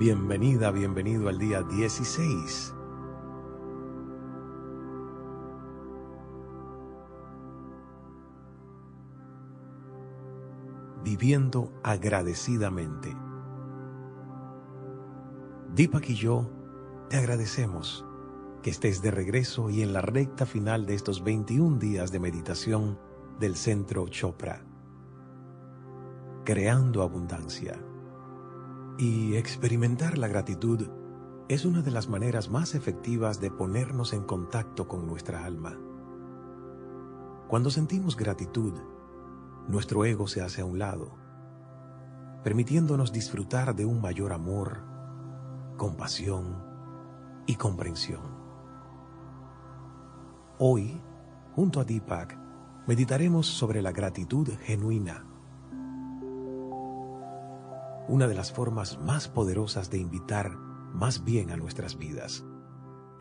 Bienvenida, bienvenido al día 16. Viviendo agradecidamente. Deepak y yo te agradecemos que estés de regreso y en la recta final de estos 21 días de meditación del Centro Chopra, creando abundancia. Y experimentar la gratitud es una de las maneras más efectivas de ponernos en contacto con nuestra alma. Cuando sentimos gratitud, nuestro ego se hace a un lado, permitiéndonos disfrutar de un mayor amor, compasión y comprensión. Hoy, junto a Deepak, meditaremos sobre la gratitud genuina una de las formas más poderosas de invitar más bien a nuestras vidas.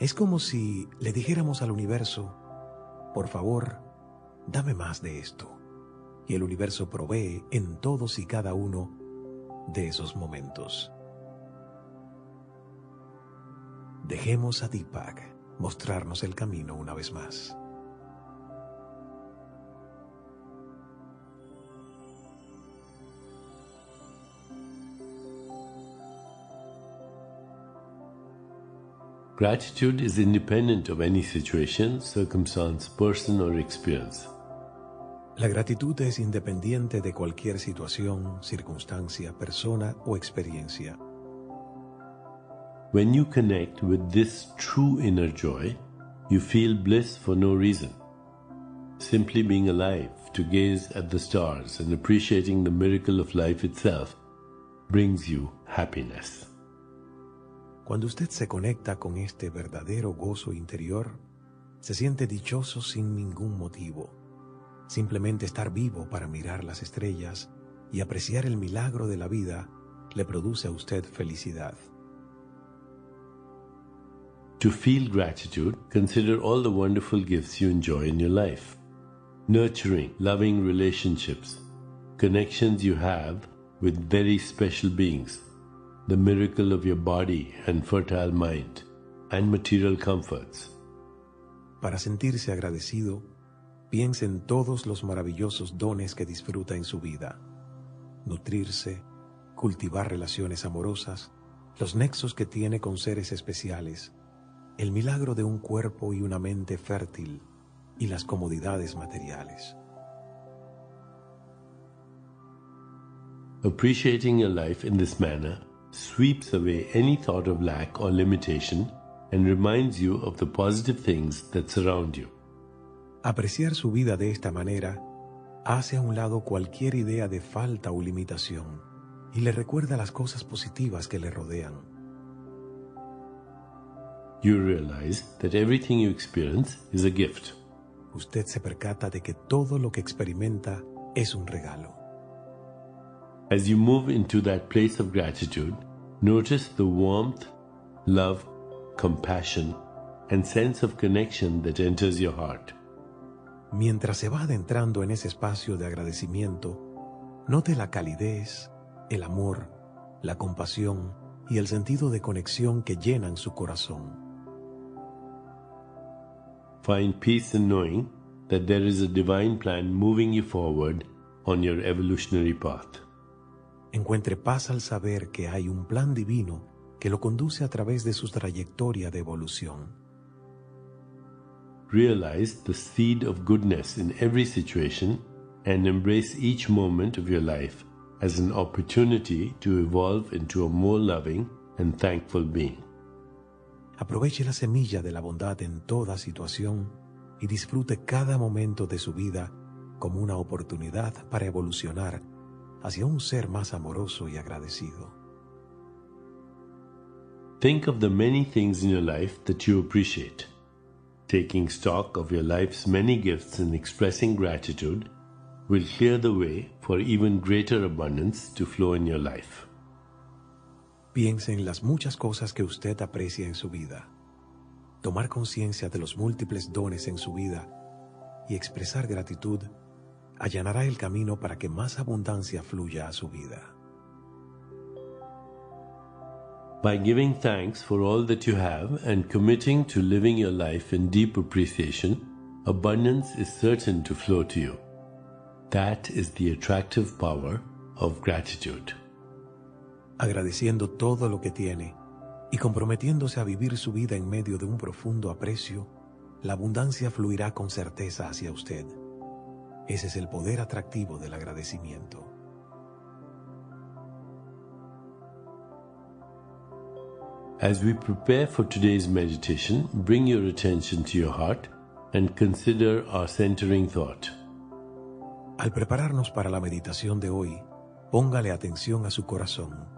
Es como si le dijéramos al universo, por favor, dame más de esto. Y el universo provee en todos y cada uno de esos momentos. Dejemos a Deepak mostrarnos el camino una vez más. Gratitude is independent of any situation, circumstance, person or experience. La gratitud es independiente de cualquier situación, circunstancia, persona o experiencia. When you connect with this true inner joy, you feel bliss for no reason. Simply being alive to gaze at the stars and appreciating the miracle of life itself brings you happiness. Cuando usted se conecta con este verdadero gozo interior, se siente dichoso sin ningún motivo. Simplemente estar vivo para mirar las estrellas y apreciar el milagro de la vida le produce a usted felicidad. To feel gratitude, consider all the wonderful gifts you enjoy in your life. Nurturing, loving relationships, connections you have with very special beings, the miracle of your body and fertile mind, and material comforts. Para sentirse agradecido, piense en todos los maravillosos dones que disfruta en su vida. Nutrirse, cultivar relaciones amorosas, los nexos que tiene con seres especiales, el milagro de un cuerpo y una mente fértil y las comodidades materiales. Appreciating your life in this manner sweeps away any thought of lack or limitation and reminds you of the positive things that surround you. Apreciar su vida de esta manera hace a un lado cualquier idea de falta o limitación y le recuerda las cosas positivas que le rodean. You realize that everything you experience is a gift. Usted se percata de que todo lo que experimenta es un regalo. As you move into that place of gratitude, notice the warmth, love, compassion, and sense of connection that enters your heart. Mientras se va adentrando en ese espacio de agradecimiento, note la calidez, el amor, la compasión y el sentido de conexión que llenan su corazón. Find peace in knowing that there is a divine plan moving you forward on your evolutionary path. Encuentre paz al saber que hay un plan divino que lo conduce a través de su trayectoria de evolución. Realize the seed of goodness in every situation and embrace each moment of your life as an opportunity to evolve into a more loving and thankful being. Aproveche la semilla de la bondad en toda situación y disfrute cada momento de su vida como una oportunidad para evolucionar hacia un ser más amoroso y agradecido. Think of the many things in your life that you appreciate. Taking stock of your life's many gifts and expressing gratitude will clear the way for even greater abundance to flow in your life. Piense en las muchas cosas que usted aprecia en su vida. Tomar conciencia de los múltiples dones en su vida y expresar gratitud allanará el camino para que más abundancia fluya a su vida. By giving thanks for all that you have and committing to living your life in deep appreciation, abundance is certain to flow to you. That is the attractive power of gratitude. Agradeciendo todo lo que tiene y comprometiéndose a vivir su vida en medio de un profundo aprecio, la abundancia fluirá con certeza hacia usted. Ese es el poder atractivo del agradecimiento. As we prepare for today's meditation, bring your attention to your heart and consider our centering thought. Al prepararnos para la meditación de hoy, póngale atención a su corazón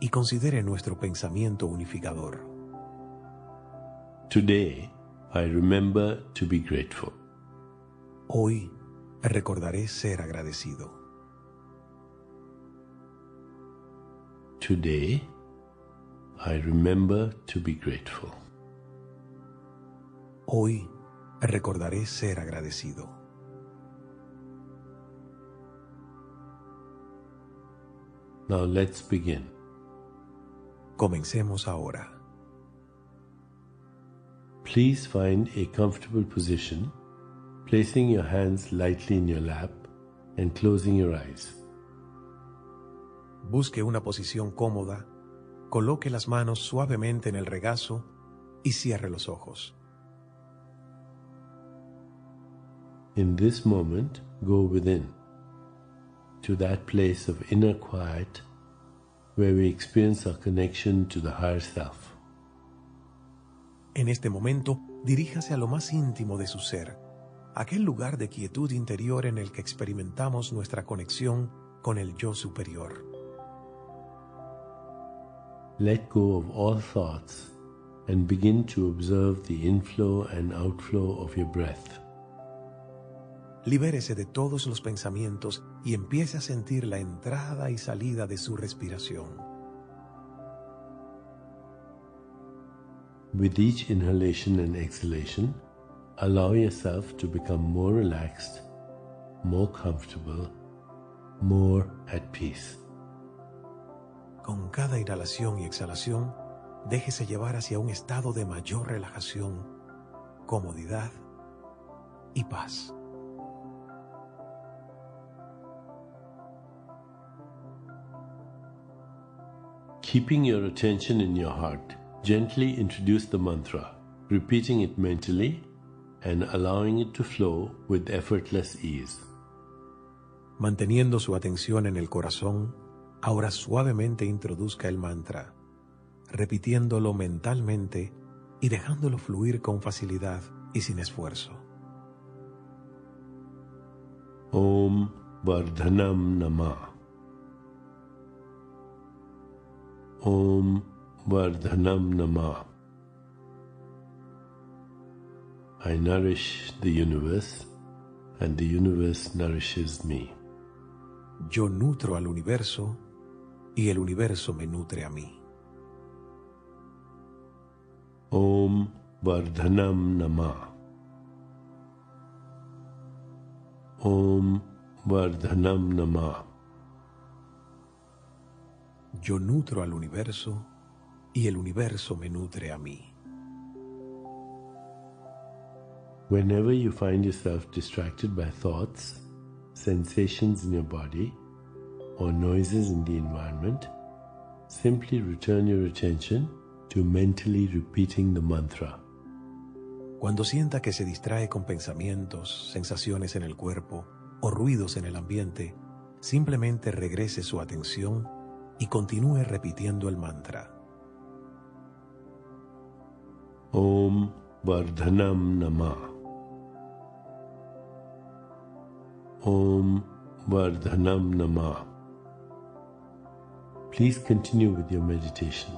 y considere nuestro pensamiento unificador. Today, I remember to be grateful. Hoy recordaré ser agradecido. Today, I remember to be grateful. Hoy recordaré ser agradecido. Now let's begin. Comencemos ahora. Please find a comfortable position, placing your hands lightly in your lap and closing your eyes. Busque una posición cómoda Coloque las manos suavemente en el regazo y cierre los ojos. In this moment, go within, to that place of inner quiet where we experience our connection to the higher self. En este momento, diríjase a lo más íntimo de su ser, aquel lugar de quietud interior en el que experimentamos nuestra conexión con el yo superior. let go of all thoughts and begin to observe the inflow and outflow of your breath. Libérese de todos los pensamientos y empiece a sentir la entrada y salida de su respiración. With each inhalation and exhalation, allow yourself to become more relaxed, more comfortable, more at peace. Con cada inhalación y exhalación, déjese llevar hacia un estado de mayor relajación, comodidad y paz. Keeping your attention in your heart, gently introduce the mantra, repeating it mentally and allowing it to flow with effortless ease. Manteniendo su atención en el corazón, Ahora suavemente introduzca el mantra, repitiéndolo mentalmente y dejándolo fluir con facilidad y sin esfuerzo. Om Vardhanam Nama. Om Vardhanam Nama. I nourish the universe and the universe nourishes me. Yo nutro al universo y el universo me nutre a mí. Om Vardhanam Nama. Om Vardhanam Nama. Yo nutro al universo y el universo me nutre a mí. Whenever you find yourself distracted by thoughts, sensations in your body, or noises in the environment, simply return your attention to mentally repeating the mantra. Cuando sienta que se distrae con pensamientos, sensaciones en el cuerpo o ruidos en el ambiente, simplemente regrese su atención y continúe repitiendo el mantra. Om Vardhanam Nama. Om Vardhanam Nama. Please continue with your meditation.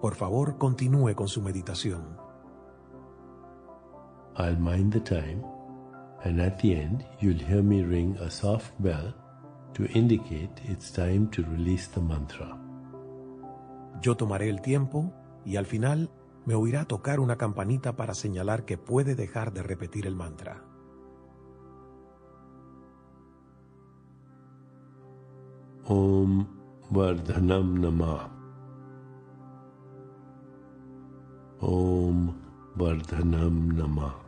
Por favor, continúe con su meditación. I'll mind the time, and at the end, you'll hear me ring a soft bell to indicate it's time to release the mantra. Yo tomaré el tiempo y al final me oirá tocar una campanita para señalar que puede dejar de repetir el mantra. ओम वर्धनम नमः। ओम वर्धनम नमः।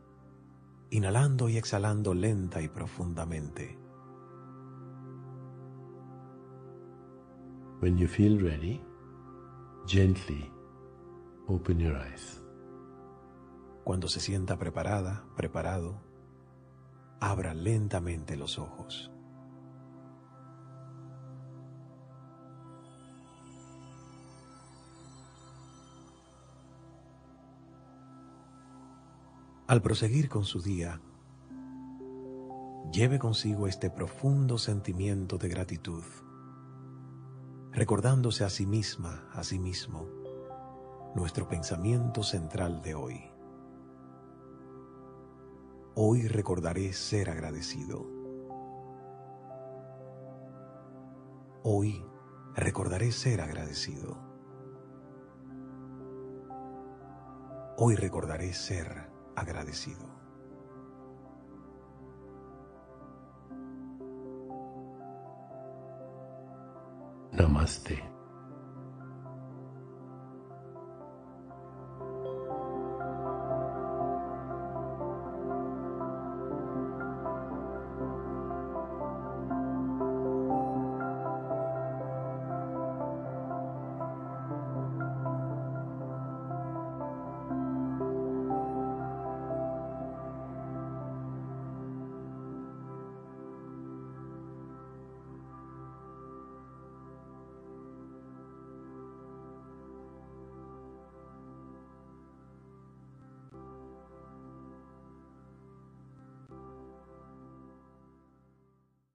inhalando y exhalando lenta y profundamente. When you feel ready, gently open your eyes. Cuando se sienta preparada, preparado, abra lentamente los ojos. Al proseguir con su día, lleve consigo este profundo sentimiento de gratitud, recordándose a sí misma, a sí mismo, nuestro pensamiento central de hoy. Hoy recordaré ser agradecido. Hoy recordaré ser agradecido. Hoy recordaré ser agradecido. Namaste.